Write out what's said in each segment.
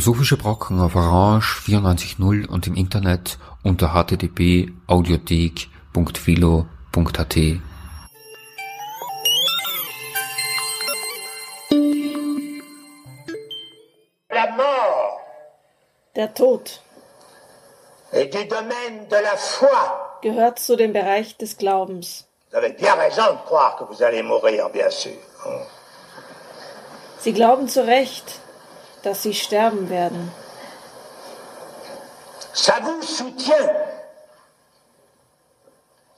Philosophische Brocken auf Orange 94.0 und im Internet unter http://audiothek.philo.at. Der Tod. Gehört zu dem Bereich des Glaubens. Sie glauben zu Recht, dass sie sterben werden.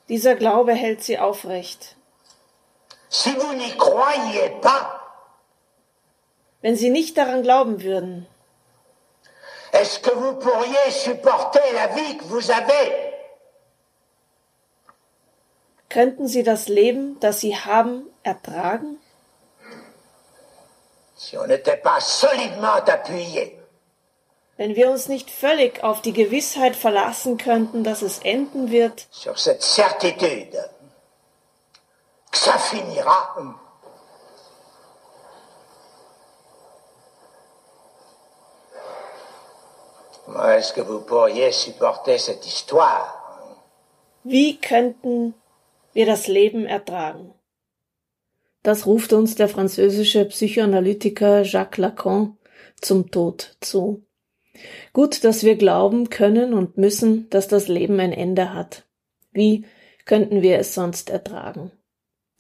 Dieser Glaube hält sie aufrecht. Wenn sie nicht daran glauben würden, est-ce que vous pourriez supporter la vie que vous avez könnten sie das Leben, das sie haben, ertragen? Wenn wir uns nicht völlig auf die Gewissheit verlassen könnten, dass es enden wird, sur cette certitude que ça finira. Est-ce que vous pourriez supporter cette histoire? Wie könnten wir das Leben ertragen? Das ruft uns der französische Psychoanalytiker Jacques Lacan zum Tod zu. Gut, dass wir glauben können und müssen, dass das Leben ein Ende hat. Wie könnten wir es sonst ertragen?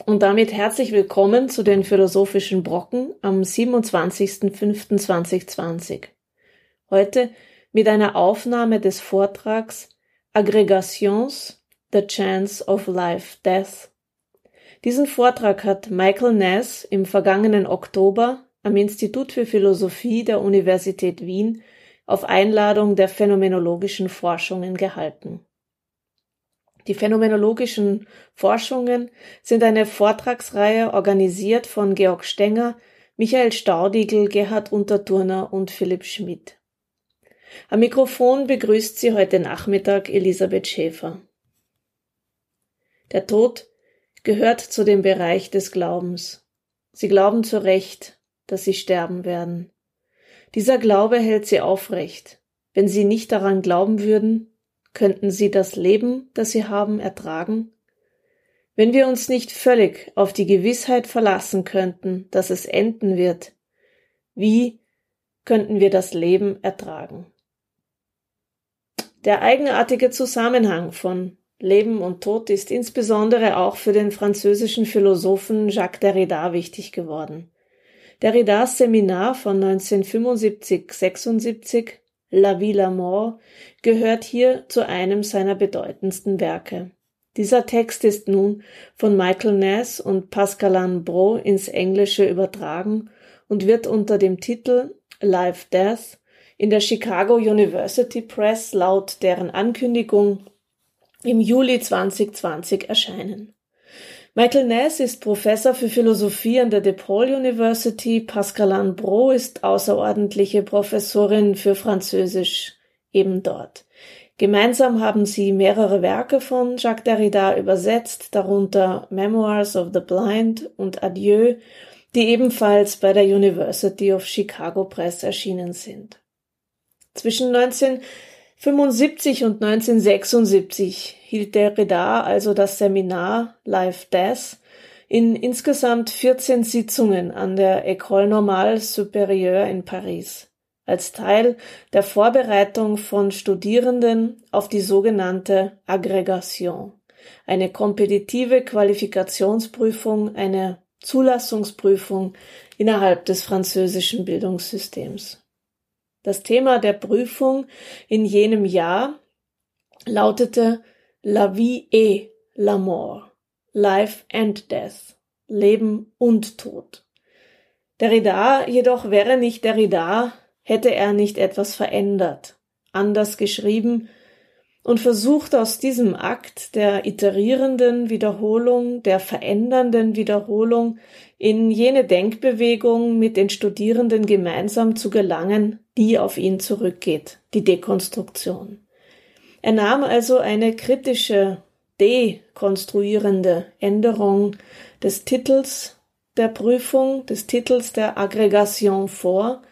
Und damit herzlich willkommen zu den philosophischen Brocken am 27.05.2020. Heute mit einer Aufnahme des Vortrags Aggregations, The Chance of Life Death. Diesen Vortrag hat Michael Ness im vergangenen Oktober am Institut für Philosophie der Universität Wien auf Einladung der phänomenologischen Forschungen gehalten. Die phänomenologischen Forschungen sind eine Vortragsreihe organisiert von Georg Stenger, Michael Staudigl, Gerhard Unterturner und Philipp Schmidt. Am Mikrofon begrüßt sie heute Nachmittag Elisabeth Schäfer. Der Tod gehört zu dem Bereich des Glaubens. Sie glauben zu Recht, dass sie sterben werden. Dieser Glaube hält sie aufrecht. Wenn sie nicht daran glauben würden, könnten sie das Leben, das sie haben, ertragen? Wenn wir uns nicht völlig auf die Gewissheit verlassen könnten, dass es enden wird, wie könnten wir das Leben ertragen? Der eigenartige Zusammenhang von Leben und Tod ist insbesondere auch für den französischen Philosophen Jacques Derrida wichtig geworden. Derridas Seminar von 1975-76 La vie, la mort gehört hier zu einem seiner bedeutendsten Werke. Dieser Text ist nun von Michael Ness und Pascal Bro ins Englische übertragen und wird unter dem Titel Life Death in der Chicago University Press laut deren Ankündigung im Juli 2020 erscheinen. Michael Ness ist Professor für Philosophie an der DePaul University. Pascal Bro ist außerordentliche Professorin für Französisch eben dort. Gemeinsam haben sie mehrere Werke von Jacques Derrida übersetzt, darunter Memoirs of the Blind und Adieu, die ebenfalls bei der University of Chicago Press erschienen sind. Zwischen 1975 und 1976 hielt Derrida also das Seminar Life Death in insgesamt 14 Sitzungen an der École Normale Supérieure in Paris als Teil der Vorbereitung von Studierenden auf die sogenannte Aggregation, eine kompetitive Qualifikationsprüfung, eine Zulassungsprüfung innerhalb des französischen Bildungssystems. Das Thema der Prüfung in jenem Jahr lautete La vie et la mort, Life and Death, Leben und Tod. Derrida jedoch wäre nicht Derrida, hätte er nicht etwas verändert, anders geschrieben und versucht aus diesem Akt der iterierenden Wiederholung, der verändernden Wiederholung in jene Denkbewegung mit den Studierenden gemeinsam zu gelangen, die auf ihn zurückgeht, die Dekonstruktion. Er nahm also eine kritische, dekonstruierende Änderung des Titels der Prüfung, des Titels der Aggregation vor,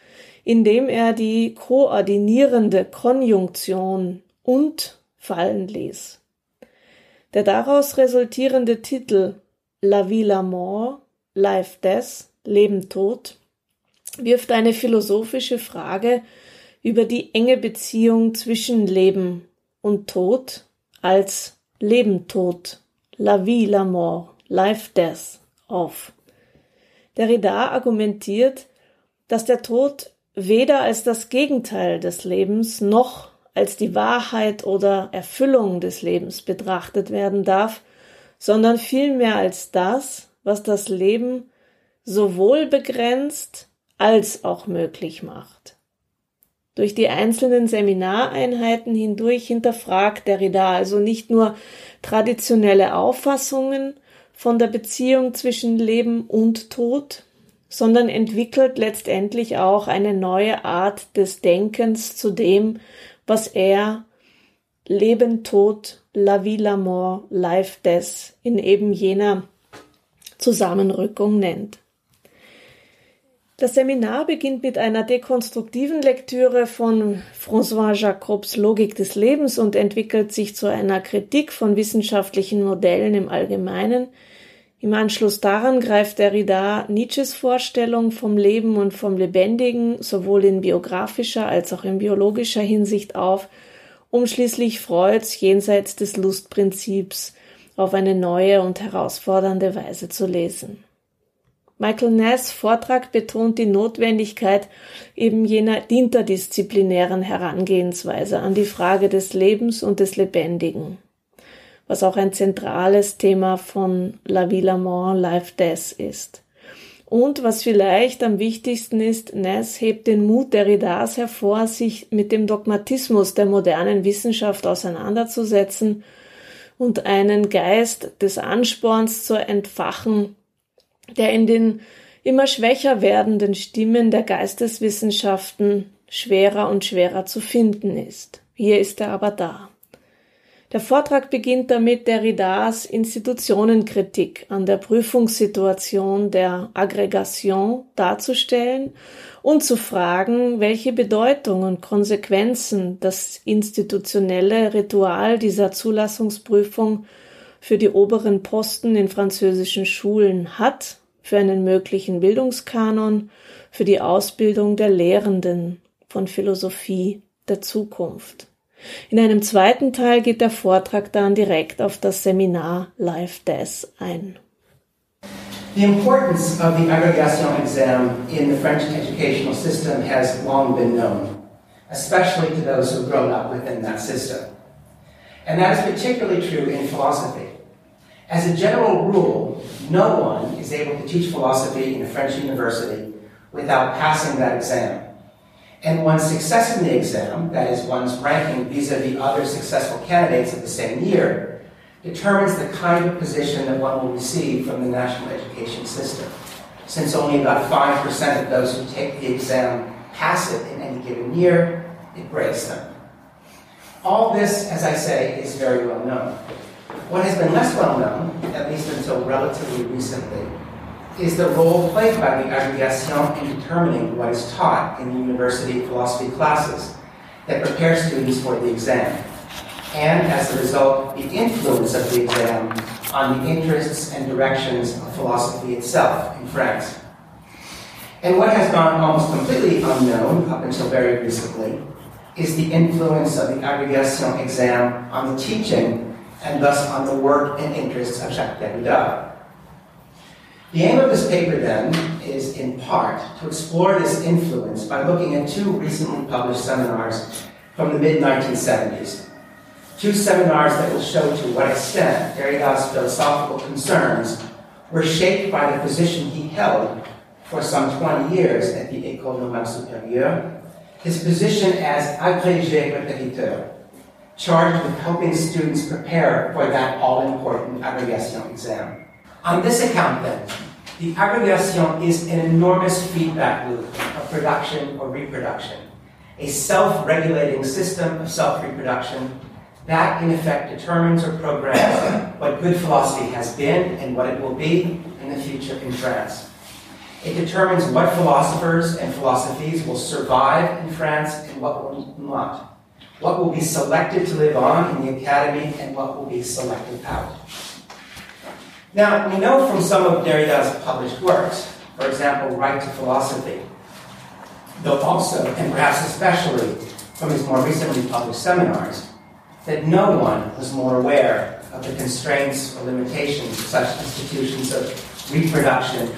indem er die koordinierende Konjunktion und fallen ließ. Der daraus resultierende Titel La vie, la mort, life, death, Leben, Tod wirft eine philosophische Frage über die enge Beziehung zwischen Leben und Tod als Leben, Tod, la vie, la mort, life, death auf. Derrida argumentiert, dass der Tod weder als das Gegenteil des Lebens noch als die Wahrheit oder Erfüllung des Lebens betrachtet werden darf, sondern vielmehr als das, was das Leben sowohl begrenzt als auch möglich macht. Durch die einzelnen Seminareinheiten hindurch hinterfragt Derrida also nicht nur traditionelle Auffassungen von der Beziehung zwischen Leben und Tod, sondern entwickelt letztendlich auch eine neue Art des Denkens zu dem, was er Leben, Tod, La vie, la mort, Life, Death in eben jener Zusammenrückung nennt. Das Seminar beginnt mit einer dekonstruktiven Lektüre von François Jacobs Logik des Lebens und entwickelt sich zu einer Kritik von wissenschaftlichen Modellen im Allgemeinen. Im Anschluss daran greift Derrida Nietzsches Vorstellung vom Leben und vom Lebendigen sowohl in biografischer als auch in biologischer Hinsicht auf, um schließlich Freuds jenseits des Lustprinzips auf eine neue und herausfordernde Weise zu lesen. Michael Ness Vortrag betont die Notwendigkeit eben jener interdisziplinären Herangehensweise an die Frage des Lebens und des Lebendigen, was auch ein zentrales Thema von La Vie, la Mort, Life, Death ist. Und was vielleicht am wichtigsten ist, Ness hebt den Mut der Derridas hervor, sich mit dem Dogmatismus der modernen Wissenschaft auseinanderzusetzen und einen Geist des Ansporns zu entfachen, der in den immer schwächer werdenden Stimmen der Geisteswissenschaften schwerer und schwerer zu finden ist. Hier ist er aber da. Der Vortrag beginnt damit, Derridas Institutionenkritik an der Prüfungssituation der Aggregation darzustellen und zu fragen, welche Bedeutung und Konsequenzen das institutionelle Ritual dieser Zulassungsprüfung für die oberen Posten in französischen Schulen hat für einen möglichen Bildungskanon, für die Ausbildung der Lehrenden von Philosophie der Zukunft. In einem zweiten Teil geht der Vortrag dann direkt auf das Seminar Life Death ein. The importance of the agrégation exam in the French educational system has long been known, especially to those who have grown up within that system. And that is particularly true in philosophy. As a general rule, no one is able to teach philosophy in a French university without passing that exam. And one's success in the exam, that is, one's ranking vis a vis other successful candidates of the same year, determines the kind of position that one will receive from the national education system. Since only about 5% of those who take the exam pass it in any given year, it breaks them. All this, as I say, is very well known. What has been less well known, at least until relatively recently, is the role played by the aggregation in determining what is taught in the university philosophy classes that prepare students for the exam, and as a result, the influence of the exam on the interests and directions of philosophy itself in France. And what has gone almost completely unknown up until very recently is the influence of the aggregation exam on the teaching and thus on the work and interests of Jacques Derrida. The aim of this paper, then, is in part to explore this influence by looking at two recently published seminars from the mid 1970s. Two seminars that will show to what extent Derrida's philosophical concerns were shaped by the position he held for some 20 years at the École Normale Supérieure, his position as agrégé répétiteur, charged with helping students prepare for that all-important aggregation exam. On this account, then, the aggregation is an enormous feedback loop of production or reproduction, a self-regulating system of self-reproduction that, in effect, determines or programs what good philosophy has been and what it will be in the future in France. It determines what philosophers and philosophies will survive in France and what will not. What will be selected to live on in the academy and what will be selected out. Now, we know from some of Derrida's published works, for example, Right to Philosophy, though also, and perhaps especially, from his more recently published seminars, that no one was more aware of the constraints or limitations of such institutions of reproduction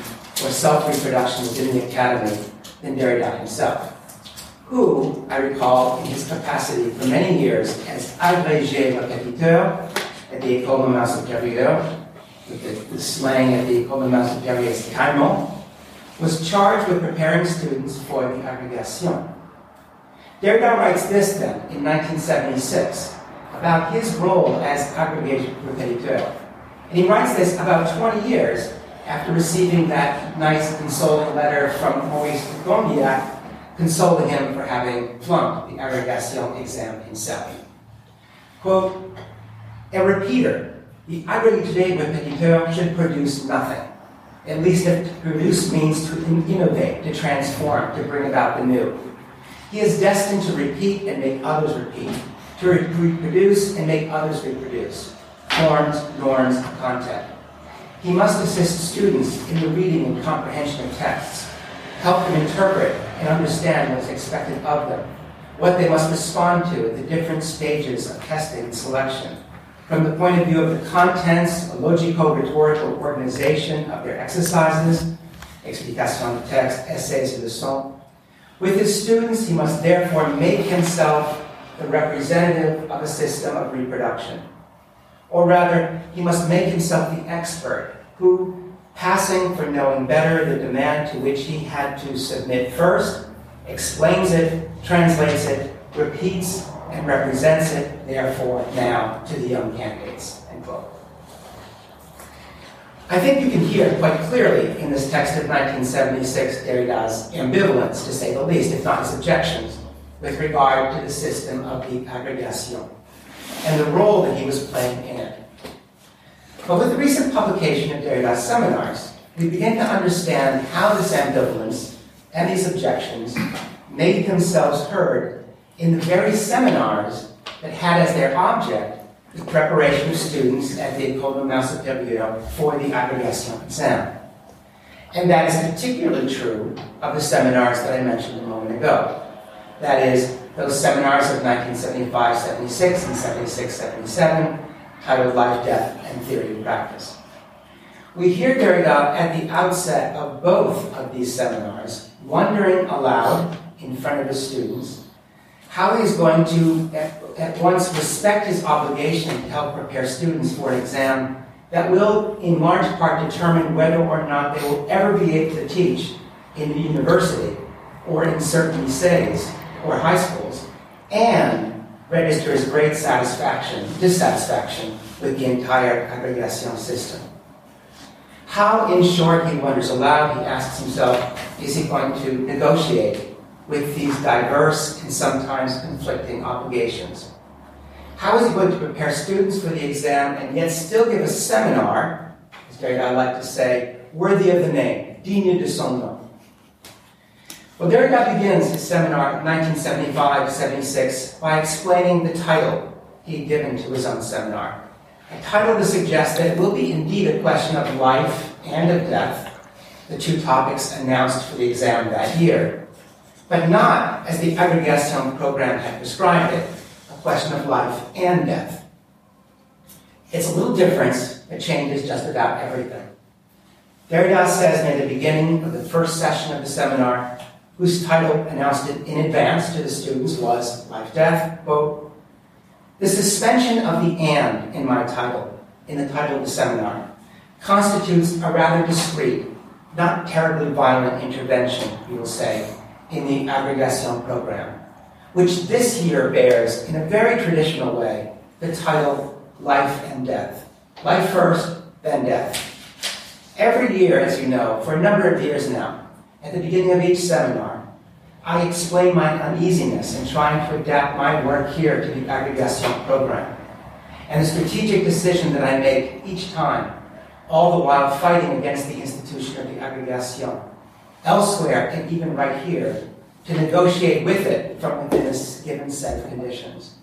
or self reproduction within the academy than Derrida himself, who, I recall, in his capacity for many years as agrégé répétiteur at the École Normale Supérieure, the, the slang at the École Normale Supérieure is was charged with preparing students for the agrégation. Derrida writes this then in 1976 about his role as agrégé répétiteur. And he writes this about 20 years after receiving that nice consoling letter from Maurice Gandillac, consoling him for having flunked the agrégation exam himself. Quote, a repeater, the irony today agrégé répétiteur should produce nothing. At least if to produce means to innovate, to transform, to bring about the new. He is destined to repeat and make others repeat, to reproduce and make others reproduce. Forms, norms, content. He must assist students in the reading and comprehension of texts, help them interpret and understand what is expected of them, what they must respond to at the different stages of testing and selection, from the point of view of the contents, a logico-rhetorical organization of their exercises, explication de text, essays, leçons. With his students, he must therefore make himself the representative of a system of reproduction. Or rather, he must make himself the expert who, passing for knowing better the demand to which he had to submit first, explains it, translates it, repeats, and represents it, therefore, now to the young candidates. End quote. I think you can hear quite clearly in this text of 1976 Derrida's ambivalence, to say the least, if not his objections, with regard to the system of the agrégation and the role that he was playing in it. But with the recent publication of Derrida's seminars, we begin to understand how this ambivalence and these objections made themselves heard in the very seminars that had as their object the preparation of students at the Normale Supérieure for the agrégation exam. And that is particularly true of the seminars that I mentioned a moment ago. That is, those seminars of 1975 76 and 76 77, titled Life, Death, and Theory and Practice. We hear Derrida at the outset of both of these seminars wondering aloud in front of his students how he's going to at, at once respect his obligation to help prepare students for an exam that will, in large part, determine whether or not they will ever be able to teach in the university or in certain lycées or high schools, and register his great satisfaction, dissatisfaction with the entire agrégation system. How, in short, he wonders aloud, he asks himself, is he going to negotiate with these diverse and sometimes conflicting obligations? How is he going to prepare students for the exam and yet still give a seminar, as Derrida like to say, worthy of the name, digne de son nom? Well, Derrida begins his seminar in 1975-76 by explaining the title he'd given to his own seminar. A title to suggest that it will be indeed a question of life and of death, the two topics announced for the exam that year, but not, as the agrégation program had prescribed it, a question of life and death. It's a little difference that changes just about everything. Derrida says near the beginning of the first session of the seminar whose title announced it in advance to the students was Life Death, quote, The suspension of the and in my title, in the title of the seminar, constitutes a rather discreet, not terribly violent intervention, you will say, in the agrégation program, which this year bears, in a very traditional way, the title Life and Death. Life first, then death. Every year, as you know, for a number of years now, at the beginning of each seminar, I explain my uneasiness in trying to adapt my work here to the agrégation program, and the strategic decision that I make each time, all the while fighting against the institution of the agrégation, elsewhere, and even right here, to negotiate with it from within a given set of conditions.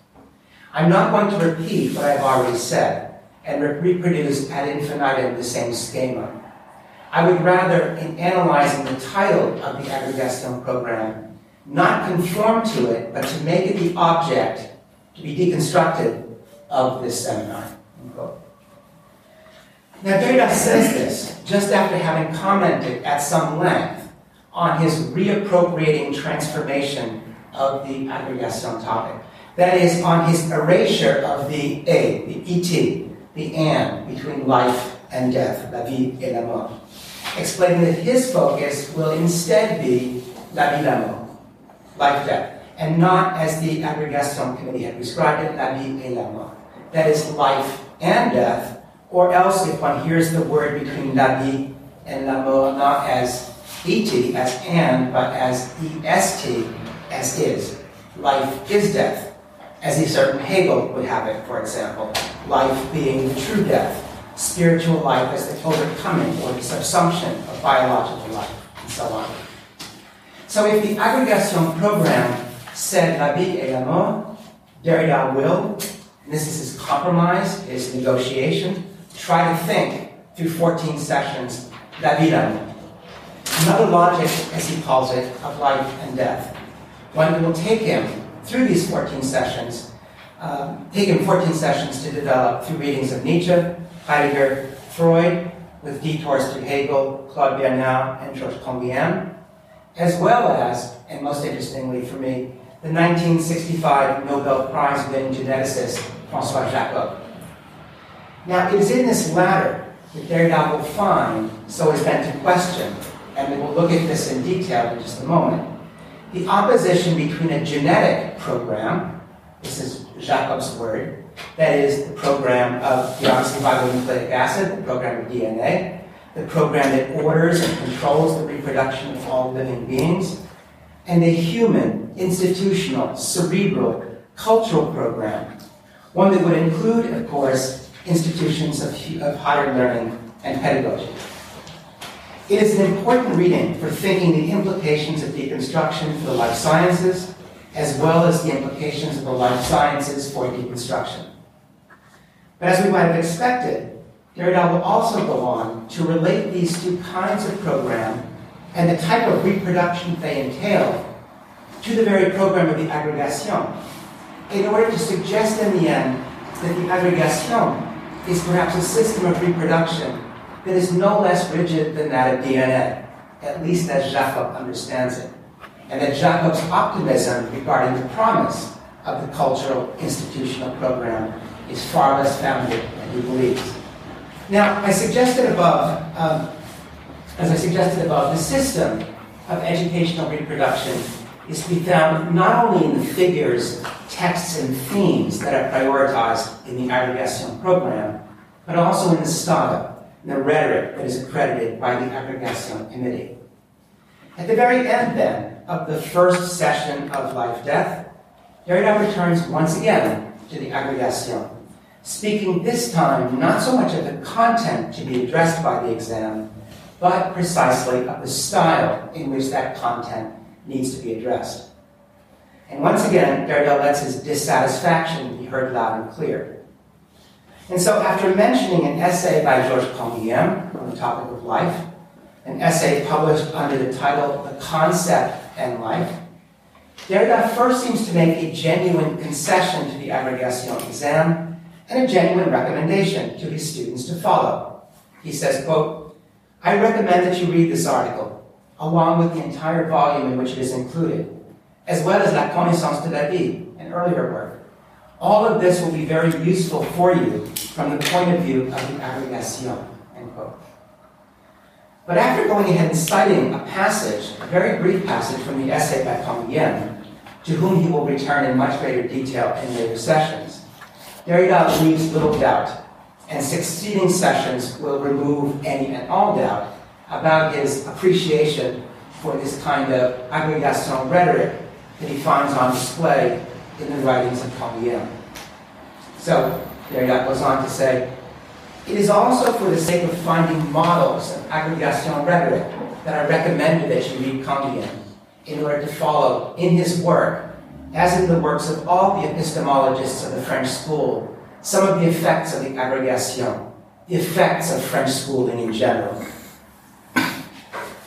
I'm not going to repeat what I've already said and re- reproduce ad infinitum the same schema. I would rather, in analyzing the title of the aggregation program, not conform to it, but to make it the object to be deconstructed of this seminar. Now, Derrida says this just after having commented at some length on his reappropriating transformation of the aggregation topic. That is, on his erasure of the A, the ET, the and between life and death, la vie et la mort, explaining that his focus will instead be la vie, la mort, life, death, and not as the aggregation committee had prescribed it, la vie et la mort. That is life and death, or else if one hears the word between la vie and la mort not as et, as and, but as est, as is. Life is death, as a certain Hegel would have it, for example. Life being the true death, spiritual life as the overcoming or the subsumption of biological life, and so on. So if the aggregation program said la vie et la mort, Derrida will, and this is his compromise, his negotiation, try to think through 14 sessions la vie la mort. Another logic, as he calls it, of life and death. One will take him through these 14 sessions, um, take him 14 sessions to develop through readings of Nietzsche, Heidegger, Freud, with detours to Hegel, Claude Bernard, and Georges Canguilhem, as well as, and most interestingly for me, the 1965 Nobel Prize winning geneticist Francois Jacob. Now, it is in this latter that Derrida will find, so is bent to question, and we will look at this in detail in just a moment, the opposition between a genetic program, this is Jacob's word, that is the program of deoxyribonucleic acid, the program of DNA, the program that orders and controls the reproduction of all living beings, and a human, institutional, cerebral, cultural program, one that would include, of course, institutions of, of higher learning and pedagogy. It is an important reading for thinking the implications of deconstruction for the life sciences, as well as the implications of the life sciences for deconstruction. But as we might have expected, Derrida will also go on to relate these two kinds of program and the type of reproduction they entail to the very program of the aggregation, in order to suggest in the end that the aggregation is perhaps a system of reproduction that is no less rigid than that of DNA, at least as Jacob understands it, and that Jacob's optimism regarding the promise of the cultural institutional program is far less founded than he believes. Now, I suggested above, um, as I suggested above, the system of educational reproduction is to be found not only in the figures, texts, and themes that are prioritized in the aggregation program, but also in the style, the rhetoric that is accredited by the Aggregation Committee. At the very end, then, of the first session of Life Death, Derrida returns once again to the Aggregation, speaking this time not so much of the content to be addressed by the exam, but precisely of the style in which that content needs to be addressed. And once again, Derrida lets his dissatisfaction be heard loud and clear. And so, after mentioning an essay by Georges Canguilhem on the topic of life, an essay published under the title The Concept and Life, Derrida first seems to make a genuine concession to the aggregation exam and a genuine recommendation to his students to follow. He says, quote, I recommend that you read this article, along with the entire volume in which it is included, as well as La Connaissance de la Vie, an earlier work. All of this will be very useful for you from the point of view of the aggregation. End quote. But after going ahead and citing a passage, a very brief passage from the essay by Canguilhem, to whom he will return in much greater detail in later sessions, Derrida leaves little doubt, and succeeding sessions will remove any and all doubt about his appreciation for this kind of aggregation rhetoric that he finds on display in the writings of Canguilhem. So, Derrida goes on to say, It is also for the sake of finding models of aggregation rhetoric that I recommended that you read Canguilhem in order to follow in his work, as in the works of all the epistemologists of the French school, some of the effects of the aggregation, the effects of French schooling in general.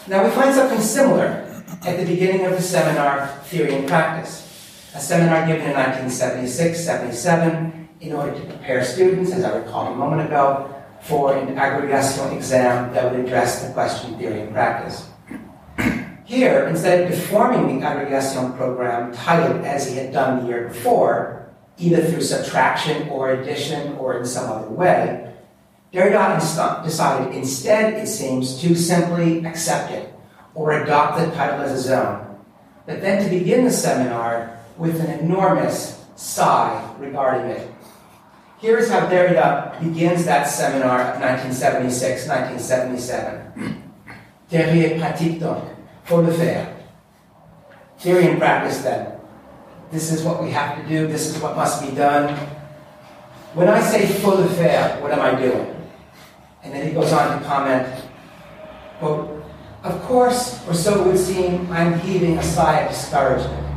Now we find something similar at the beginning of the seminar Theory and Practice, a seminar given in 1976-77 in order to prepare students, as I recalled a moment ago, for an aggregation exam that would address the question theory and practice. Here, instead of deforming the aggregation program titled as he had done the year before, either through subtraction or addition or in some other way, Derrida decided instead, it seems, to simply accept it or adopt the title as his own, but then to begin the seminar with an enormous sigh regarding it here is how Derrida begins that seminar of 1976 1977. Théorie pratique donc, faire. Theory and practice then. This is what we have to do, this is what must be done. When I say faut le faire, what am I doing? And then he goes on to comment, quote, Of course, or so it would seem, I'm heaving a sigh of discouragement.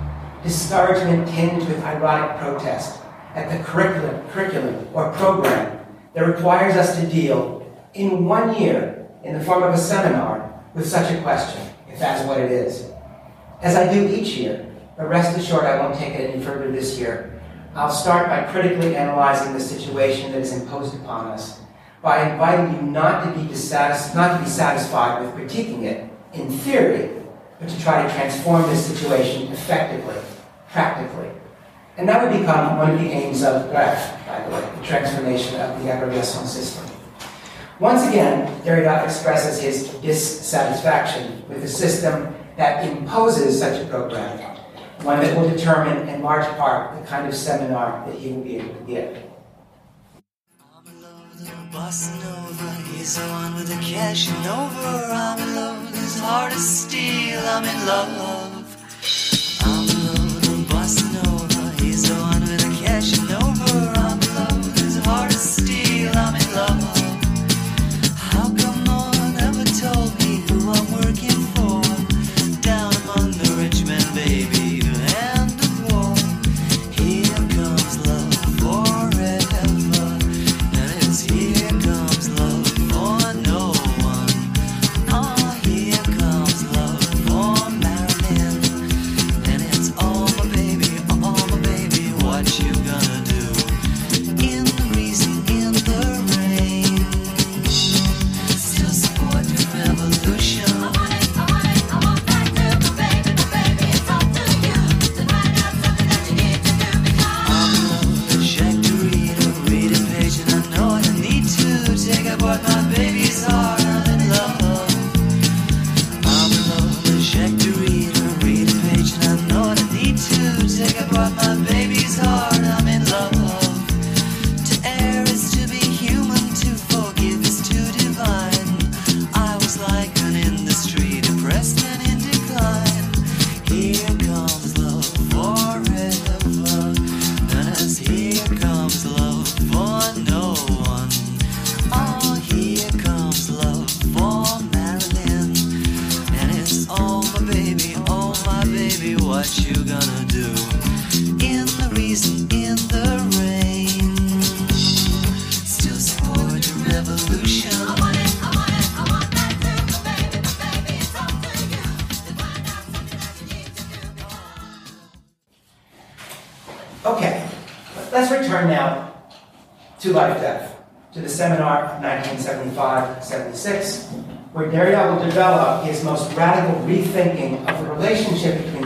Discouragement tinged with ironic protest at the curriculum, curriculum or program that requires us to deal in one year in the form of a seminar with such a question, if that's what it is. As I do each year, but rest assured I won't take it any further this year. I'll start by critically analyzing the situation that is imposed upon us, by inviting you not to be dissatis- not to be satisfied with critiquing it in theory, but to try to transform this situation effectively, practically. And that would become one of the aims of GREPH, by the way, the transformation of the aggregation system. Once again, Derrida expresses his dissatisfaction with a system that imposes such a program, one that will determine in large part the kind of seminar that he will be able to give. Nova, he's with cash and over. I'm in love his heart steel. I'm in love.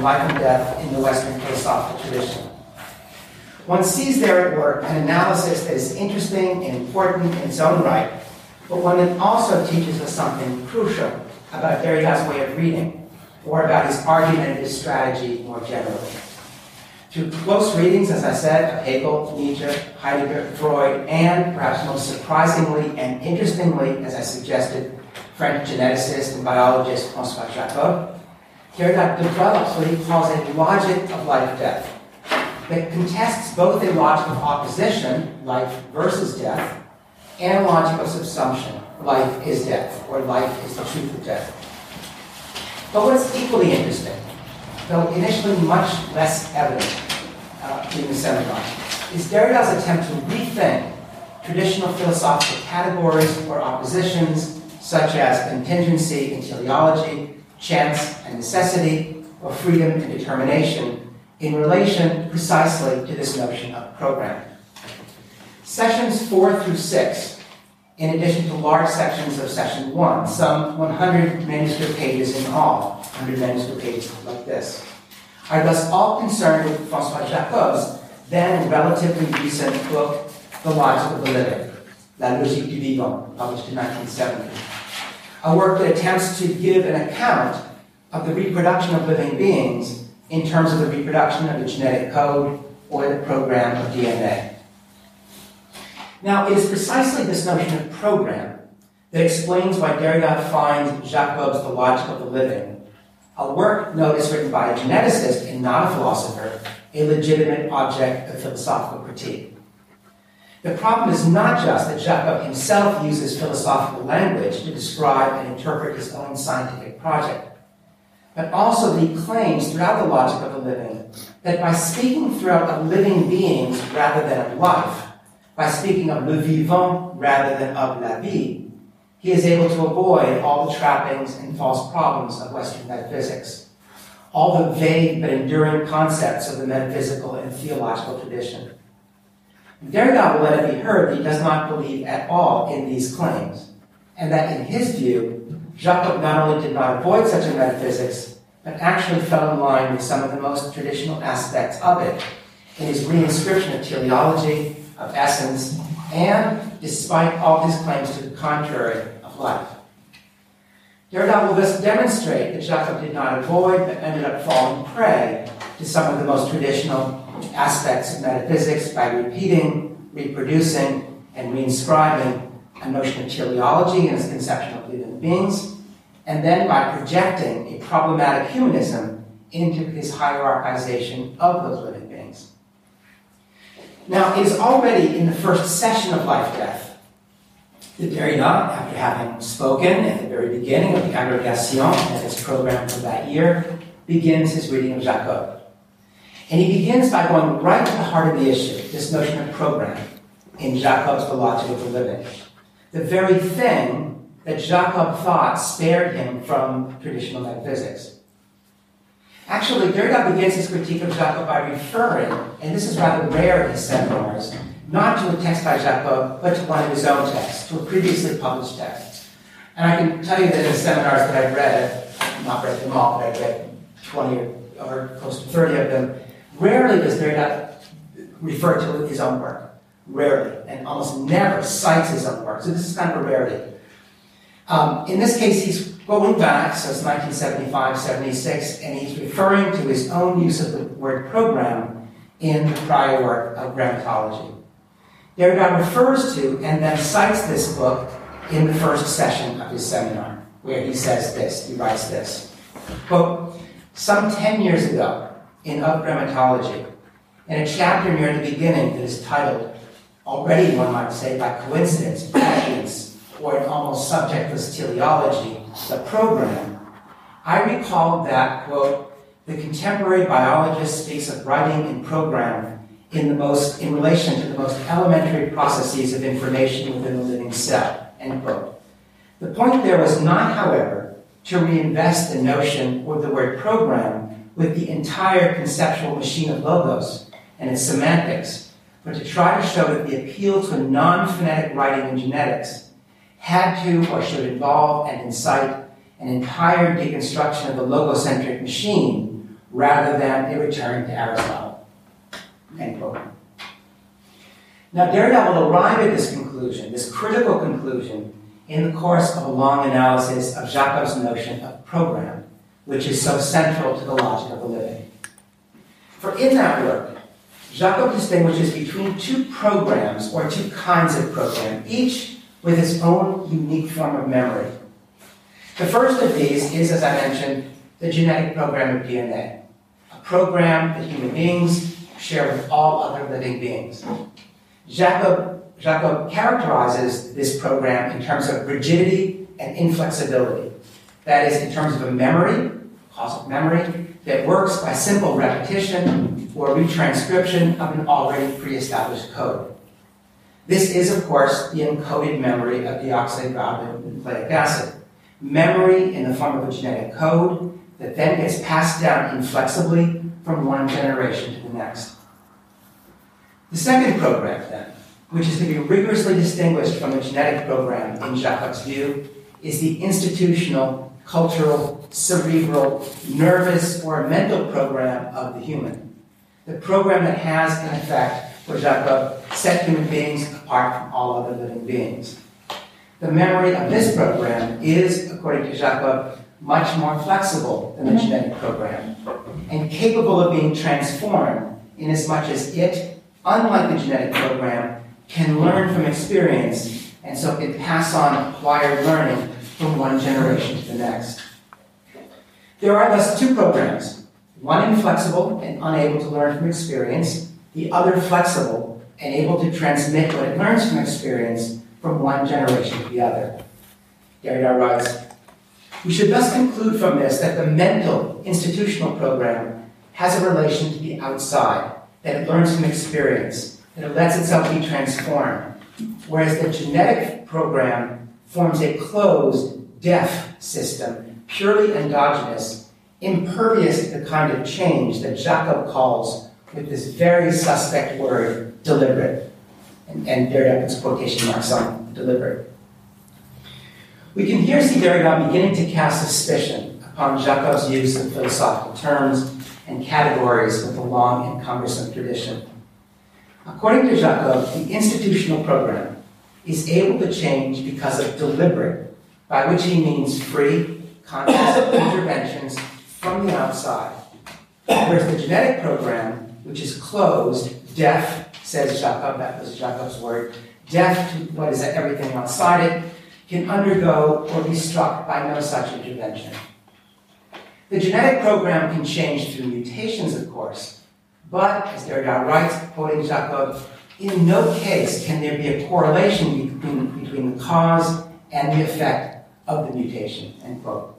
Life and death in the Western philosophical tradition. One sees there at work an analysis that is interesting and important in its own right, but one that also teaches us something crucial about Derrida's way of reading, or about his argument and his strategy more generally. Through close readings, as I said, of Hegel, Nietzsche, Heidegger, Freud, and perhaps most surprisingly and interestingly, as I suggested, French geneticist and biologist François Jacob, Derrida develops what he calls a logic of life-death that contests both a logic of opposition, life versus death, and a logic of subsumption, life is death, or life is the truth of death. But what's equally interesting, though initially much less evident uh, in the seminar, is Derrida's attempt to rethink traditional philosophical categories or oppositions, such as contingency and teleology, chance and necessity, or freedom and determination, in relation precisely to this notion of program. Sessions four through six, in addition to large sections of session one, some 100 manuscript pages in all, 100 manuscript pages like this, are thus all concerned with Francois Jacob's then relatively recent book, The Logic of the Living, La Logique du Vivant, published in 1970. A work that attempts to give an account of the reproduction of living beings in terms of the reproduction of the genetic code or the program of DNA. Now, it is precisely this notion of program that explains why Derrida finds Jacob's The Logic of the Living, a work, notice, written by a geneticist and not a philosopher, a legitimate object of philosophical critique. The problem is not just that Jacob himself uses philosophical language to describe and interpret his own scientific project, but also that he claims throughout the logic of the living that by speaking throughout of living beings rather than of life, by speaking of le vivant rather than of la vie, he is able to avoid all the trappings and false problems of Western metaphysics, all the vague but enduring concepts of the metaphysical and theological tradition. Derrida will let it be heard that he does not believe at all in these claims, and that in his view, Jacob not only did not avoid such a metaphysics, but actually fell in line with some of the most traditional aspects of it in his reinscription of teleology, of essence, and despite all his claims to the contrary of life. Derrida will thus demonstrate that Jacob did not avoid, but ended up falling prey to some of the most traditional aspects of metaphysics by repeating, reproducing, and reinscribing a notion of teleology and its conception of living beings, and then by projecting a problematic humanism into his hierarchization of those living beings. Now, it is already in the first session of Life Death that Derrida, after having spoken at the very beginning of the Agrégation and its program for that year, begins his reading of Jacob. And he begins by going right to the heart of the issue, this notion of program, in Jacob's The Logic of the Living. The very thing that Jacob thought spared him from traditional metaphysics. Actually, Derrida begins his critique of Jacob by referring, and this is rather rare in his seminars, not to a text by Jacob, but to one of his own texts, to a previously published text. And I can tell you that in the seminars that I've read, not read them all, but I've read 20 or, or close to 30 of them, rarely does Derrida refer to his own work. Rarely, and almost never cites his own work. So this is kind of a rarity. Um, in this case, he's going back, so it's 1975, 76, and he's referring to his own use of the word program in the prior work of grammatology. Derrida refers to and then cites this book in the first session of his seminar, where he says this, he writes this. Quote, some 10 years ago, in Of Grammatology, in a chapter near the beginning that is titled, already one might say by coincidence, prescience, or an almost subjectless teleology, the program, I recalled that, quote, the contemporary biologist speaks of writing and program in the most in relation to the most elementary processes of information within the living cell, end quote. The point there was not, however, to reinvest the notion or the word program with the entire conceptual machine of logos and its semantics, but to try to show that the appeal to a non-phonetic writing in genetics had to or should involve and incite an entire deconstruction of the logocentric machine rather than a return to Aristotle. End quote. Now, Derrida will arrive at this conclusion, this critical conclusion, in the course of a long analysis of Jacob's notion of program, which is so central to the logic of the living. For in that work, Jacob distinguishes between two programs or two kinds of program, each with its own unique form of memory. The first of these is, as I mentioned, the genetic program of DNA, a program that human beings share with all other living beings. Jacob, Jacob characterizes this program in terms of rigidity and inflexibility. That is, in terms of a memory, causal memory, that works by simple repetition or retranscription of an already pre-established code. This is, of course, the encoded memory of deoxyribonucleic acid. Memory in the form of a genetic code that then gets passed down inflexibly from one generation to the next. The second program, then, which is to be rigorously distinguished from the genetic program in Jacob's view, is the institutional, cultural, cerebral, nervous, or mental program of the human. The program that has, in effect, for Jacob, set human beings apart from all other living beings. The memory of this program is, according to Jacob, much more flexible than the mm-hmm. genetic program and capable of being transformed inasmuch as much as it, unlike the genetic program, can learn from experience and so can pass on acquired learning from one generation to the next. There are thus two programs one inflexible and unable to learn from experience, the other flexible and able to transmit what it learns from experience from one generation to the other. Derrida writes, we should thus conclude from this that the mental institutional program has a relation to the outside, that it learns from experience, that it lets itself be transformed, whereas the genetic program forms a closed, deaf system, purely endogenous, impervious to the kind of change that Jacob calls, with this very suspect word, deliberate. And, and Derrida quotation marks on deliberate. We can here see Derrida beginning to cast suspicion upon Jacob's use of philosophical terms and categories with a long and cumbersome tradition. According to Jacob, the institutional program is able to change because of deliberate, by which he means free, conscious interventions from the outside. Whereas the genetic program, which is closed, deaf, says Jacob, that was Jacob's word, deaf to what is everything outside it, can undergo or be struck by no such intervention. The genetic program can change through mutations, of course, but, as Derrida writes, quoting Jacob, in no case can there be a correlation between, between the cause and the effect of the mutation, end quote.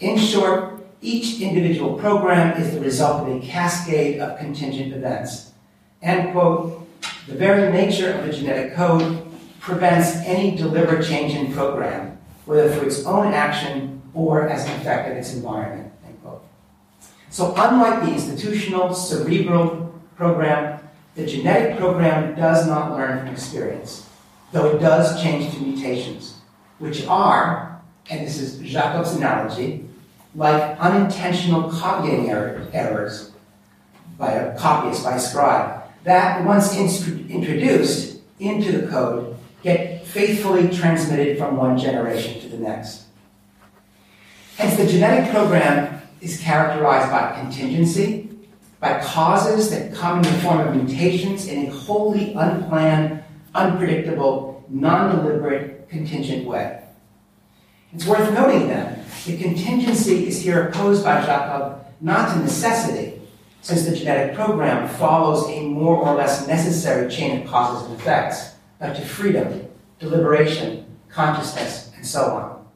In short, each individual program is the result of a cascade of contingent events. End quote. The very nature of the genetic code prevents any deliberate change in program, whether through its own action or as an effect of its environment. End quote. So unlike the institutional cerebral program, the genetic program does not learn from experience, though it does change to mutations, which are, and this is Jacob's analogy, like unintentional copying error, errors by a copyist, by a scribe, that once introduced into the code get faithfully transmitted from one generation to the next. Hence, the genetic program is characterized by contingency, by causes that come in the form of mutations in a wholly unplanned, unpredictable, non deliberate, contingent way. It's worth noting then, the contingency is here opposed by Jacob not to necessity, since the genetic program follows a more or less necessary chain of causes and effects, but to freedom, deliberation, consciousness, and so on.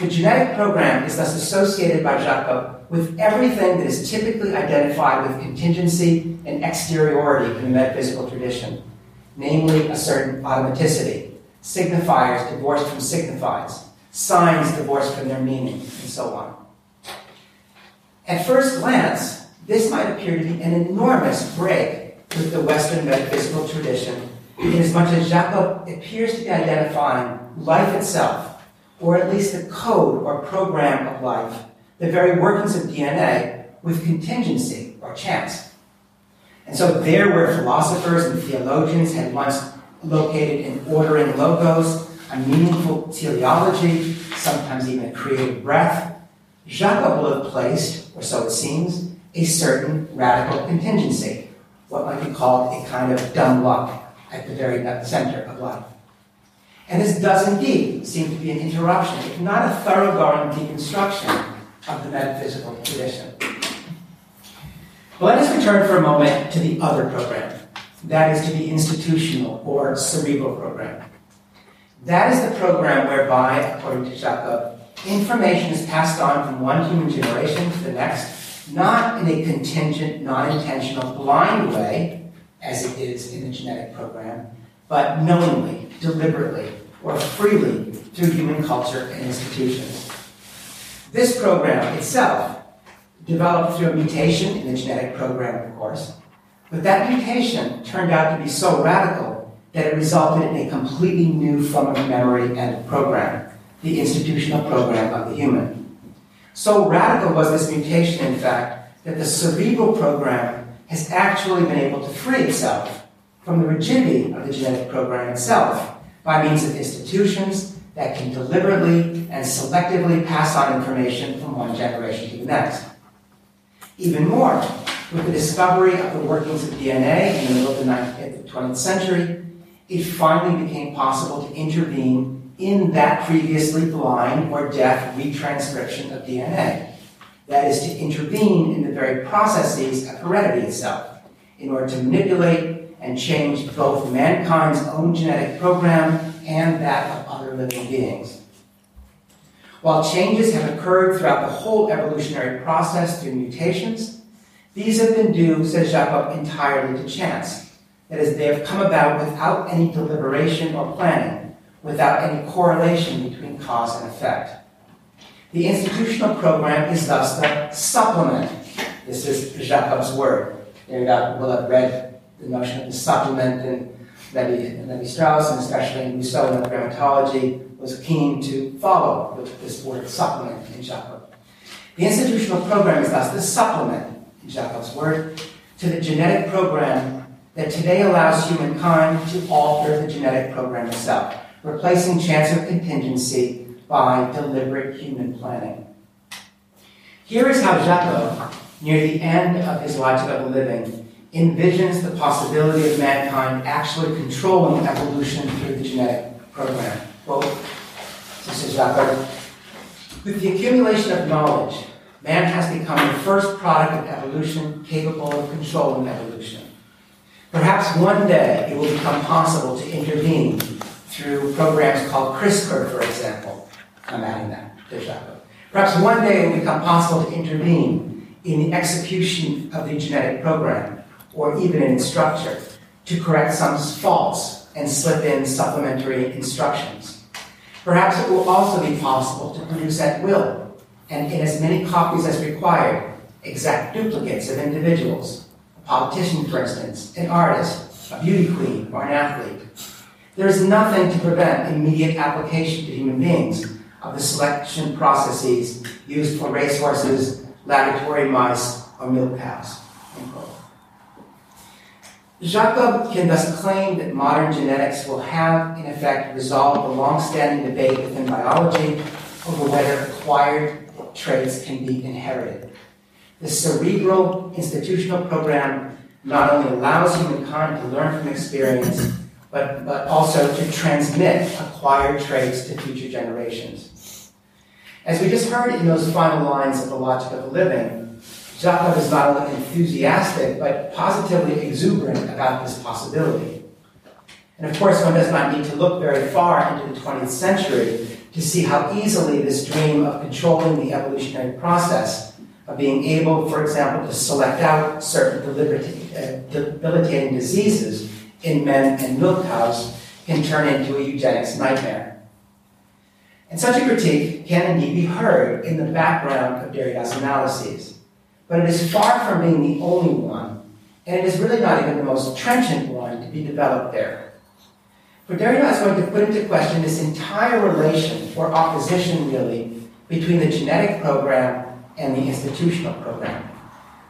The genetic program is thus associated by Jacob with everything that is typically identified with contingency and exteriority in the metaphysical tradition, namely a certain automaticity, signifiers divorced from signifieds, signs divorced from their meaning, and so on. At first glance, this might appear to be an enormous break with the Western metaphysical tradition, inasmuch as Jacob appears to be identifying life itself, or at least the code or program of life, the very workings of DNA, with contingency or chance. And so, there where philosophers and theologians had once located an ordering logos, a meaningful teleology, sometimes even a creative breath, Jacob will have placed, or so it seems, a certain radical contingency, what might be called a kind of dumb luck at the very center of life. And this does indeed seem to be an interruption, if not a thoroughgoing deconstruction of the metaphysical tradition. But let us return for a moment to the other program, That is to the institutional or cerebral program. That is the program whereby, according to Jacob, information is passed on from one human generation to the next, not in a contingent, non-intentional, blind way, as it is in the genetic program, but knowingly, deliberately, or freely through human culture and institutions. This program itself developed through a mutation in the genetic program, of course, but that mutation turned out to be so radical that it resulted in a completely new form of memory and program, the institutional program of the human. So radical was this mutation, in fact, that the cerebral program has actually been able to free itself from the rigidity of the genetic program itself by means of institutions that can deliberately and selectively pass on information from one generation to the next. Even more, with the discovery of the workings of DNA in the middle of the 19th, 20th century, it finally became possible to intervene in that previously blind or deaf retranscription of DNA. That is, to intervene in the very processes of heredity itself in order to manipulate and change both mankind's own genetic program and that of other living beings. While changes have occurred throughout the whole evolutionary process through mutations, these have been due, says Jacob, entirely to chance. That is, they have come about without any deliberation or planning, without any correlation between cause and effect. The institutional program is thus the supplement. This is Jacob's word. There you go. We'll have read the notion of the supplement in Levi, Lévi-Strauss, and especially in Rousseau in the grammatology, was keen to follow with this word supplement in Jacob. The institutional program is thus the supplement, in Jacob's word, to the genetic program that today allows humankind to alter the genetic program itself, replacing chance or contingency by deliberate human planning. Here is how Jacob, near the end of his logic of living, envisions the possibility of mankind actually controlling evolution through the genetic program. Quote, this is. With the accumulation of knowledge, man has become the first product of evolution capable of controlling evolution. Perhaps one day it will become possible to intervene through programs called CRISPR, for example. I'm adding that to Jacob. Perhaps one day it will become possible to intervene in the execution of the genetic program, or even in its structure, to correct some faults and slip in supplementary instructions. Perhaps it will also be possible to produce at will, and in as many copies as required, exact duplicates of individuals. Politician, for instance, an artist, a beauty queen, or an athlete. There is nothing to prevent immediate application to human beings of the selection processes used for racehorses, laboratory mice, or milk cows. Jacob can thus claim that modern genetics will have, in effect, resolved the long-standing debate within biology over whether acquired traits can be inherited. The cerebral institutional program not only allows humankind to learn from experience, but, but also to transmit acquired traits to future generations. As we just heard in those final lines of The Logic of the Living, Jacob is not only enthusiastic, but positively exuberant about this possibility. And of course, one does not need to look very far into the 20th century to see how easily this dream of controlling the evolutionary process, of being able, for example, to select out certain uh, debilitating diseases in men and milk cows, can turn into a eugenics nightmare. And such a critique can indeed be heard in the background of Derrida's analyses but it is far from being the only one, and it is really not even the most trenchant one to be developed there. For Derrida is going to put into question this entire relation, or opposition really, between the genetic program and the institutional program.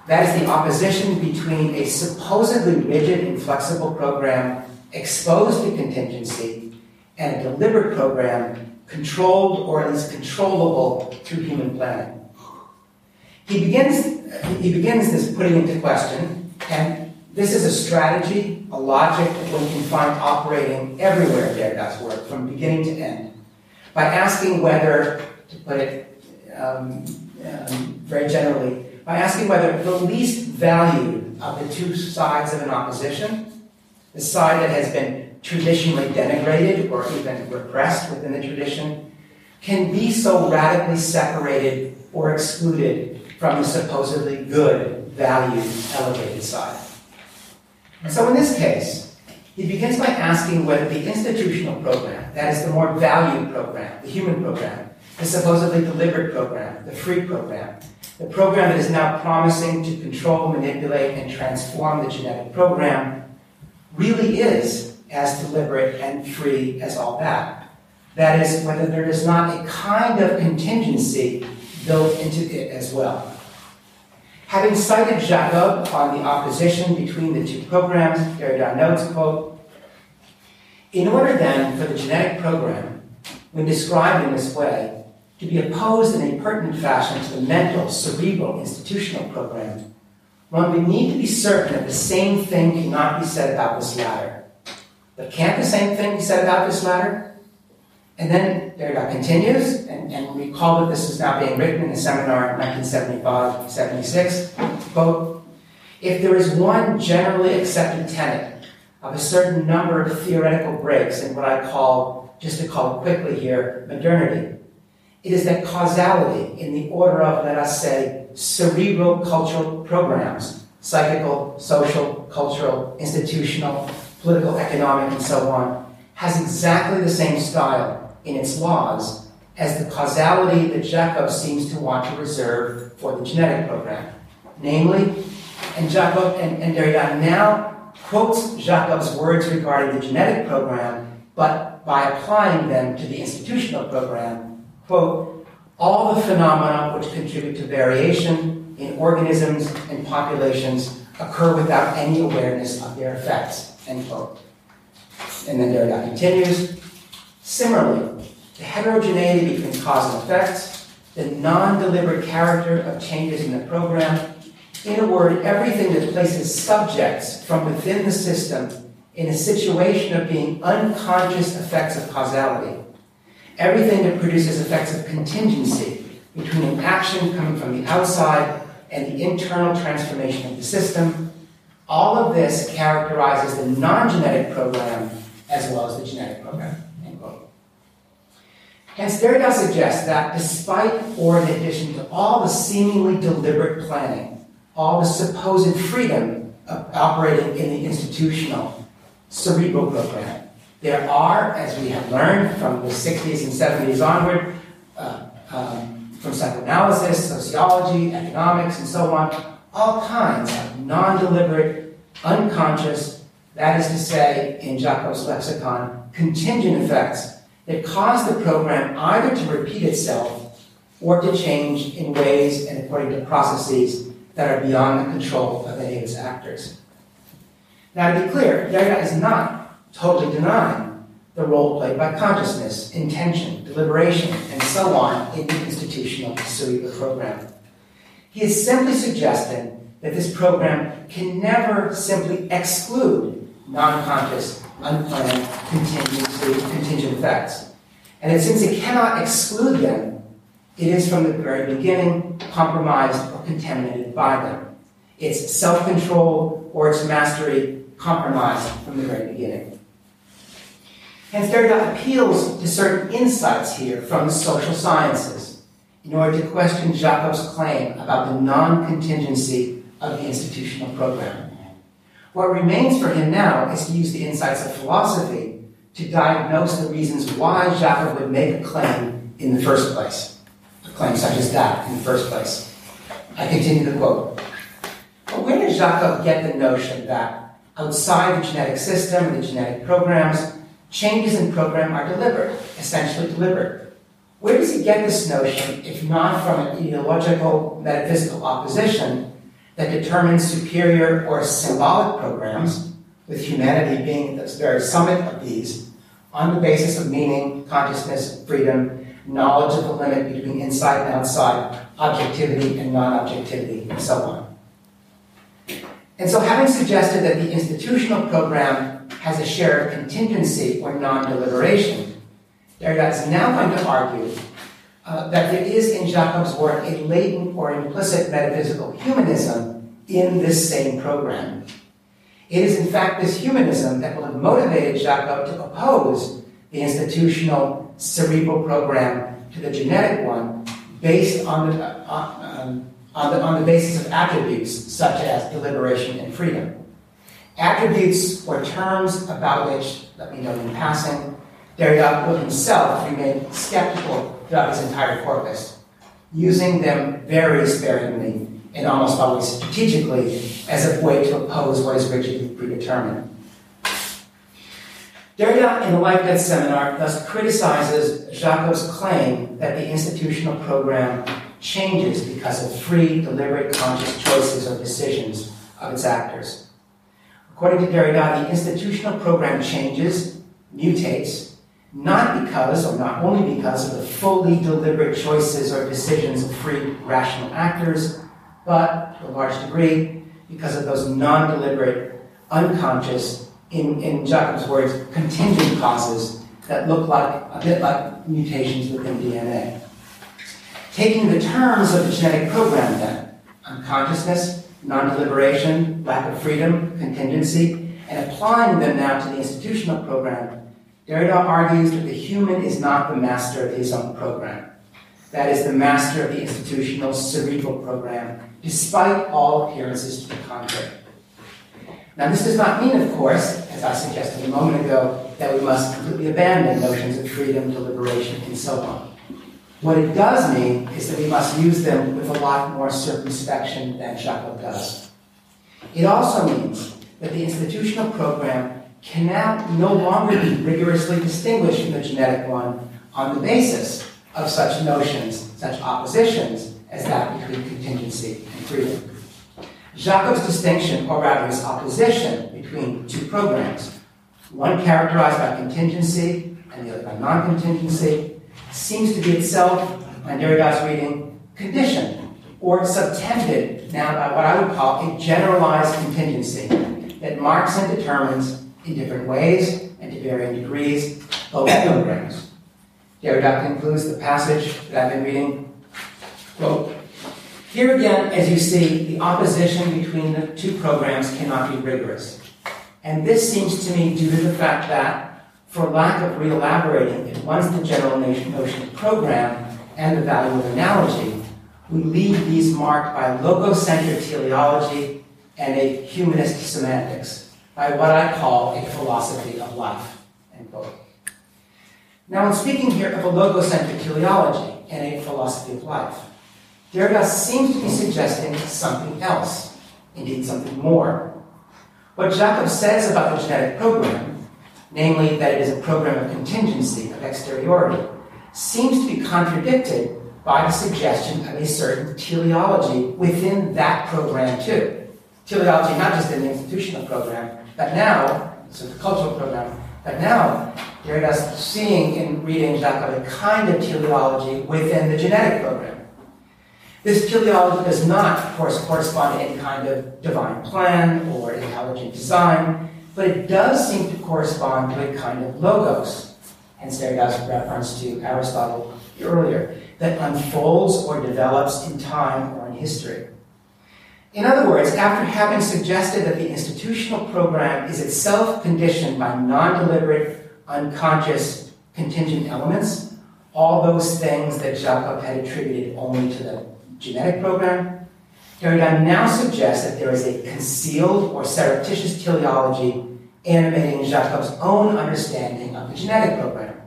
That is the opposition between a supposedly rigid, and flexible program exposed to contingency and a deliberate program controlled or at least controllable through human planning. He begins he begins this putting into question, and this is a strategy, a logic that one can find operating everywhere in Derrida's work, from beginning to end, by asking whether, to put it um, um, very generally, by asking whether the least valued of the two sides of an opposition the side that has been traditionally denigrated or even repressed within the tradition, can be so radically separated or excluded from the supposedly good, valued, elevated side. So in this case, he begins by asking whether the institutional program, that is the more valued program, the human program, the supposedly deliberate program, the free program, the program that is now promising to control, manipulate, and transform the genetic program, really is as deliberate and free as all that. That is, whether there is not a kind of contingency built into it as well. Having cited Jacob on the opposition between the two programs, Derrida notes, quote, in order then for the genetic program, when described in this way, to be opposed in a pertinent fashion to the mental, cerebral, institutional program, one would need to be certain that the same thing cannot be said about this latter. But can't the same thing be said about this latter? And then Derrida continues, and, and recall that this is now being written in a seminar in 1975-76, quote, if there is one generally accepted tenet of a certain number of theoretical breaks in what I call, just to call it quickly here, modernity, it is that causality in the order of, let us say, cerebral cultural programs, psychical, social, cultural, institutional, political, economic, and so on, has exactly the same style in its laws as the causality that Jacob seems to want to reserve for the genetic program. Namely, and Jacob and, and Derrida now quotes Jacob's words regarding the genetic program, but by applying them to the institutional program, quote, all the phenomena which contribute to variation in organisms and populations occur without any awareness of their effects, end quote. And then Derrida continues, Similarly, the heterogeneity between cause and effect, the non-deliberate character of changes in the program, in a word, everything that places subjects from within the system in a situation of being unconscious effects of causality, everything that produces effects of contingency between an action coming from the outside and the internal transformation of the system, all of this characterizes the non-genetic program as well as the genetic program. Hence, Derrida suggests that despite or in addition to all the seemingly deliberate planning, all the supposed freedom of operating in the institutional cerebral program, there are, as we have learned from the 60s and 70s onward, uh, um, from psychoanalysis, sociology, economics, and so on, all kinds of non deliberate, unconscious, that is to say, in Jacob's lexicon, contingent effects that cause the program either to repeat itself or to change in ways and according to processes that are beyond the control of any of its actors. Now, to be clear, Derrida is not totally denying the role played by consciousness, intention, deliberation, and so on in the institutional cerebral program. He is simply suggesting that this program can never simply exclude non-conscious, unplanned, contingent effects. And that since it cannot exclude them, it is from the very beginning compromised or contaminated by them. Its self-control or its mastery compromised from the very beginning. Hence, Derrida appeals to certain insights here from the social sciences in order to question Jacob's claim about the non-contingency of the institutional program. What remains for him now is to use the insights of philosophy to diagnose the reasons why Jacob would make a claim in the first place. A claim such as that in the first place. I continue the quote. But where did Jacob get the notion that outside the genetic system and the genetic programs, changes in program are deliberate, essentially deliberate? Where does he get this notion, if not from an ideological metaphysical opposition that determines superior or symbolic programs, with humanity being the very summit of these, on the basis of meaning, consciousness, freedom, knowledge of the limit between inside and outside, objectivity and non objectivity, and so on. And so, having suggested that the institutional program has a share of contingency or non deliberation, Derrida is now going to argue uh, that there is in Jacob's work a latent or implicit metaphysical humanism in this same program. It is, in fact, this humanism that will have motivated Jacob to oppose the institutional cerebral program to the genetic one based on the, uh, um, on the, on the basis of attributes such as deliberation and freedom. Attributes or terms about which, let me note in passing, Derrida will himself remain skeptical throughout his entire corpus, using them very sparingly and almost always strategically as a way to oppose what is rigidly predetermined. Derrida, in the Life Death Seminar, thus criticizes Jacob's claim that the institutional program changes because of free, deliberate, conscious choices or decisions of its actors. According to Derrida, the institutional program changes, mutates, not because or not only because of the fully deliberate choices or decisions of free, rational actors, but to a large degree because of those non deliberate, unconscious, in, in Jacob's words, contingent causes that look like a bit like mutations within DNA. Taking the terms of the genetic program, then, unconsciousness, non deliberation, lack of freedom, contingency, and applying them now to the institutional program, Derrida argues that the human is not the master of his own program. That is the master of the institutional cerebral program, despite all appearances to the contrary. Now, this does not mean, of course, as I suggested a moment ago, that we must completely abandon notions of freedom, deliberation, and so on. What it does mean is that we must use them with a lot more circumspection than Jacob does. It also means that the institutional program can now no longer be rigorously distinguished from the genetic one on the basis of such notions, such oppositions, as that between contingency and freedom. Jacob's distinction, or rather his opposition between two programs, one characterized by contingency and the other by non-contingency, seems to be itself, on Derrida's reading, conditioned or subtended now by what I would call a generalized contingency that marks and determines in different ways and to varying degrees both programs. Derrida concludes the passage that I've been reading. Quote, here again, as you see, the opposition between the two programs cannot be rigorous. And this seems to me due to the fact that, for lack of re-elaborating at once the general notion of program and the value of analogy, we leave these marked by logocentric teleology and a humanist semantics, by what I call a philosophy of life. Now, in speaking here of a logocentric teleology and a philosophy of life, Derrida seems to be suggesting something else, indeed something more. What Jacob says about the genetic program, namely that it is a program of contingency, of exteriority, seems to be contradicted by the suggestion of a certain teleology within that program too. Teleology not just in the institutional program, but now, so the cultural program, but now Derrida's seeing in reading Jacob a kind of teleology within the genetic program. This teleology does not, of course, correspond to any kind of divine plan or intelligent design, but it does seem to correspond to a kind of logos, hence Derrida's reference to Aristotle earlier, that unfolds or develops in time or in history. In other words, after having suggested that the institutional program is itself conditioned by non deliberate, unconscious, contingent elements, all those things that Jacob had attributed only to the genetic program, Derrida now suggests that there is a concealed or surreptitious teleology animating Jacob's own understanding of the genetic program.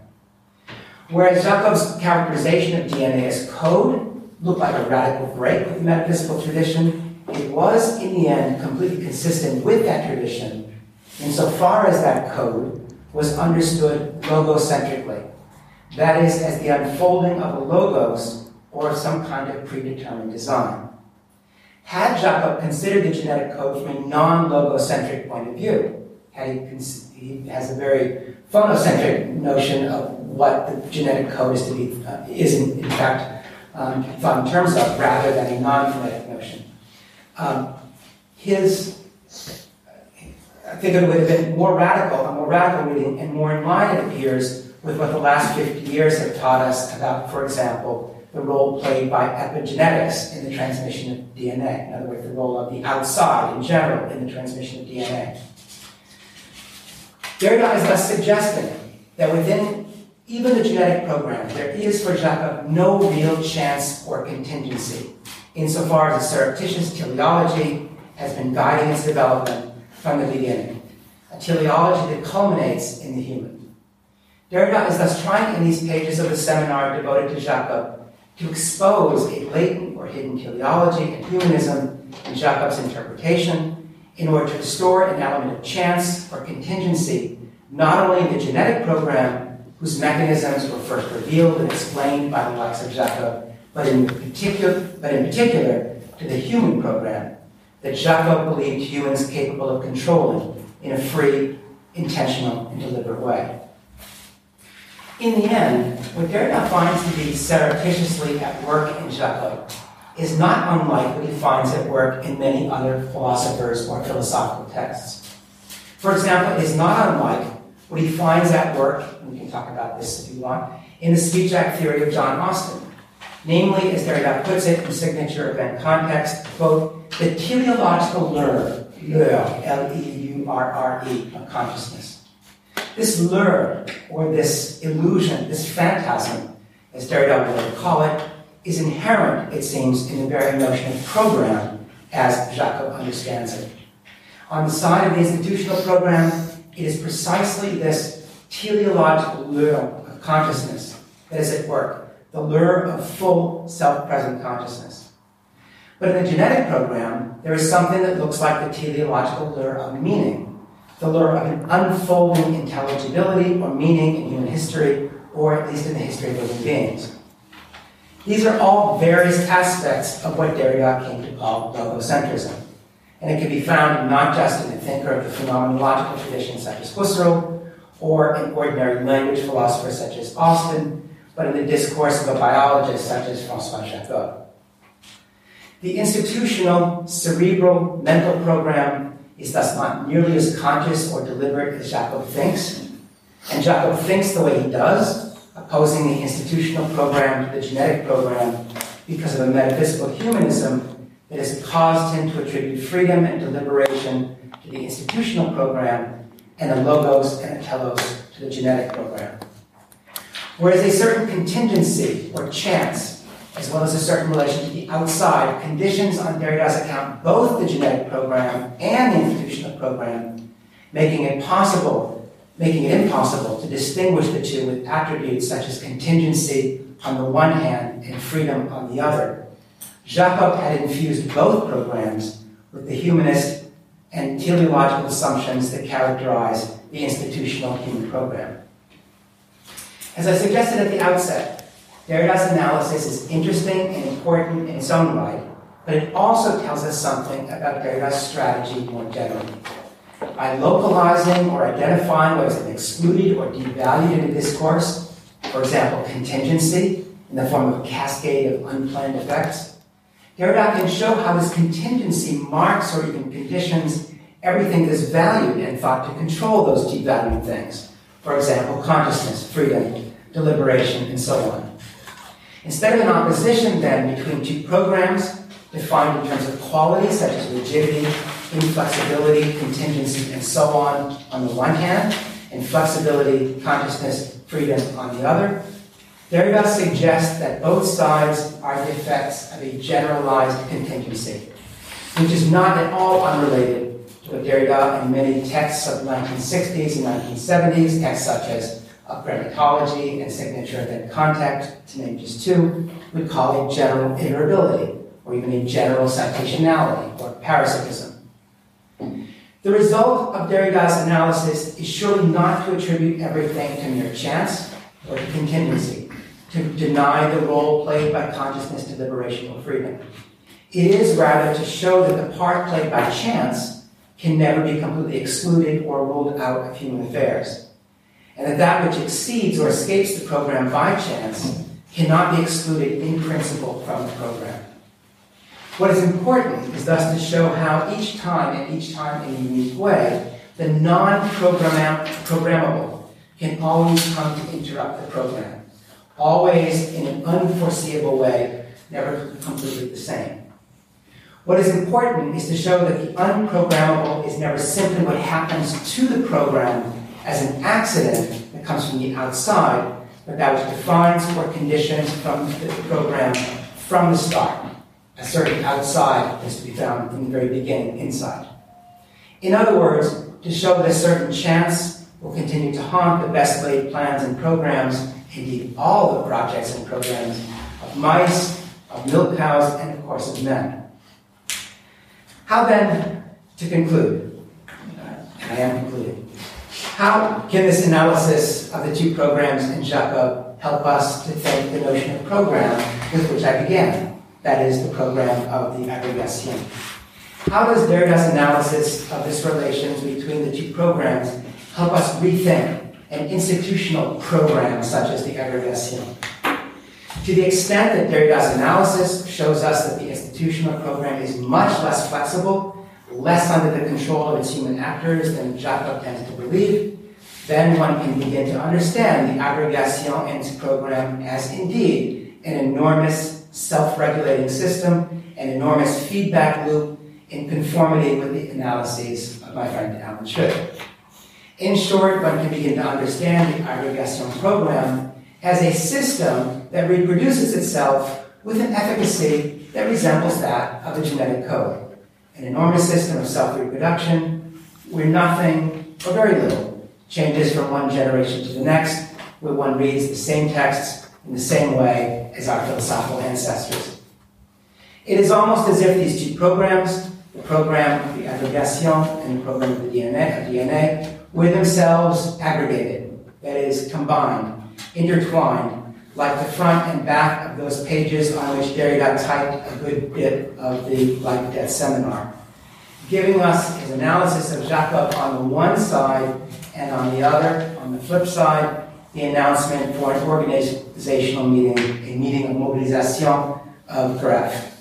Whereas Jacob's characterization of DNA as code looked like a radical break with the metaphysical tradition, it was, in the end, completely consistent with that tradition insofar as that code was understood logocentrically. That is, as the unfolding of a logos or some kind of predetermined design. Had Jacob considered the genetic code from a non-logocentric point of view, had he, he has a very phonocentric notion of what the genetic code is to be uh, is in, in fact um, thought in terms of, rather than a non-phonetic notion. Um, his, I think it would have been more radical, a more radical reading, and more in line, it appears, with what the last 50 years have taught us about, for example, the role played by epigenetics in the transmission of DNA. In other words, the role of the outside in general in the transmission of DNA. Derrida is thus suggesting that within even the genetic program, there is for Jacob no real chance or contingency, insofar as a surreptitious teleology has been guiding its development from the beginning, a teleology that culminates in the human. Derrida is thus trying in these pages of the seminar devoted to Jacob to expose a latent or hidden teleology and humanism in Jacob's interpretation in order to restore an element of chance or contingency not only in the genetic program, whose mechanisms were first revealed and explained by the likes of Jacob, but in particular, but in particular to the human program that Jacob believed humans capable of controlling in a free, intentional, and deliberate way. In the end, what Derrida finds to be surreptitiously at work in Jacob is not unlike what he finds at work in many other philosophers or philosophical texts. For example, it is not unlike what he finds at work, and we can talk about this if you want, in the speech act theory of John Austin. Namely, as Derrida puts it in signature event context, quote, the teleological lure, lure, L-E-U-R-R-E, of consciousness. This lure, or this illusion, this phantasm, as Derrida would call it, is inherent, it seems, in the very notion of program as Jacob understands it. On the side of the institutional program, it is precisely this teleological lure of consciousness that is at work, the lure of full self present consciousness. But in the genetic program, there is something that looks like the teleological lure of meaning, the lure of an unfolding intelligibility or meaning in human history, or at least in the history of living beings. These are all various aspects of what Derrida came to call logocentrism. And it can be found not just in the thinker of the phenomenological tradition such as Husserl, or in ordinary language philosophers such as Austin, but in the discourse of a biologist such as Francois Jacob. The institutional, cerebral, mental program is thus not nearly as conscious or deliberate as Jacob thinks. And Jacob thinks the way he does, opposing the institutional program to the genetic program because of a metaphysical humanism that has caused him to attribute freedom and deliberation to the institutional program and the logos and the telos to the genetic program. Whereas a certain contingency or chance, as well as a certain relation to the outside, conditions on Derrida's account both the genetic program and the institutional program, making it possible, making it impossible to distinguish the two with attributes such as contingency on the one hand and freedom on the other Jacob had infused both programs with the humanist and teleological assumptions that characterize the institutional human program. As I suggested at the outset, Derrida's analysis is interesting and important in its own right, but it also tells us something about Derrida's strategy more generally. By localizing or identifying what has been excluded or devalued in a discourse, for example, contingency in the form of a cascade of unplanned effects, Derrida can show how this contingency marks or even conditions everything that is valued and thought to control those devalued things. For example, consciousness, freedom, deliberation, and so on. Instead of an opposition, then, between two programs defined in terms of quality, such as rigidity, inflexibility, contingency, and so on, on the one hand, and flexibility, consciousness, freedom on the other, Derrida suggests that both sides are the effects of a generalized contingency, which is not at all unrelated to what Derrida in many texts of the 1960s and 1970s, texts such as Of grammatology and Signature Event Context, to name just two, would call a general iterability, or even a general citationality, or parasitism. The result of Derrida's analysis is surely not to attribute everything to mere chance or to contingency to deny the role played by consciousness to liberation or freedom. It is rather to show that the part played by chance can never be completely excluded or ruled out of human affairs. And that that which exceeds or escapes the program by chance cannot be excluded in principle from the program. What is important is thus to show how each time, and each time in a unique way, the non programmable can always come to interrupt the program always in an unforeseeable way, never completely the same. What is important is to show that the unprogrammable is never simply what happens to the program as an accident that comes from the outside, but that which defines or conditions from the program from the start. A certain outside is to be found from the very beginning inside. In other words, to show that a certain chance will continue to haunt the best laid plans and programs, indeed all the projects and programs of mice, of milk cows, and of course of men. How then to conclude? I am concluding. How can this analysis of the two programs in Jacob help us to think the notion of program with which I began? That is, the program of the agrégation. How does Derrida's analysis of this relations between the two programs help us rethink an institutional program such as the agrégation? To the extent that Derrida's analysis shows us that the institutional program is much less flexible, less under the control of its human actors than Jacob tends to believe, then one can begin to understand the agrégation and its program as indeed an enormous self-regulating system, an enormous feedback loop in conformity with the analyses of my friend Alan Schrift. In short, one can begin to understand the agrégation program as a system that reproduces itself with an efficacy that resembles that of the genetic code. An enormous system of self-reproduction where nothing, or very little, changes from one generation to the next, where one reads the same texts in the same way as our philosophical ancestors. It is almost as if these two programs, the program of the agrégation and the program of the DNA, of DNA were themselves aggregated, that is, combined, intertwined, like the front and back of those pages on which Derrida typed a good bit of the Life Death seminar, giving us his analysis of Jacob on the one side, and on the other, on the flip side, the announcement for an organizational meeting, a meeting of mobilisation of GREPH.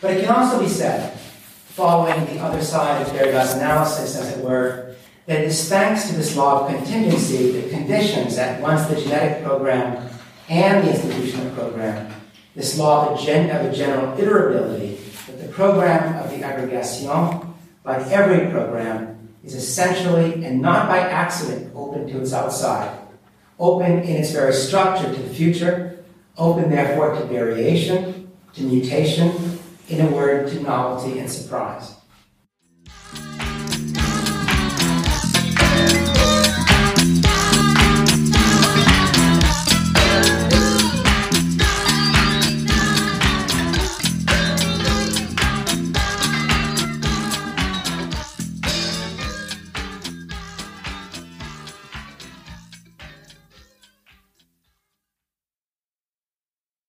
But it can also be said, following the other side of Derrida's analysis, as it were, that is thanks to this law of contingency that conditions at once the genetic program and the institutional program, this law of a, gen- of a general iterability, that the program of the agrégation, like every program, is essentially and not by accident open to its outside, open in its very structure to the future, open therefore to variation, to mutation, in a word, to novelty and surprise.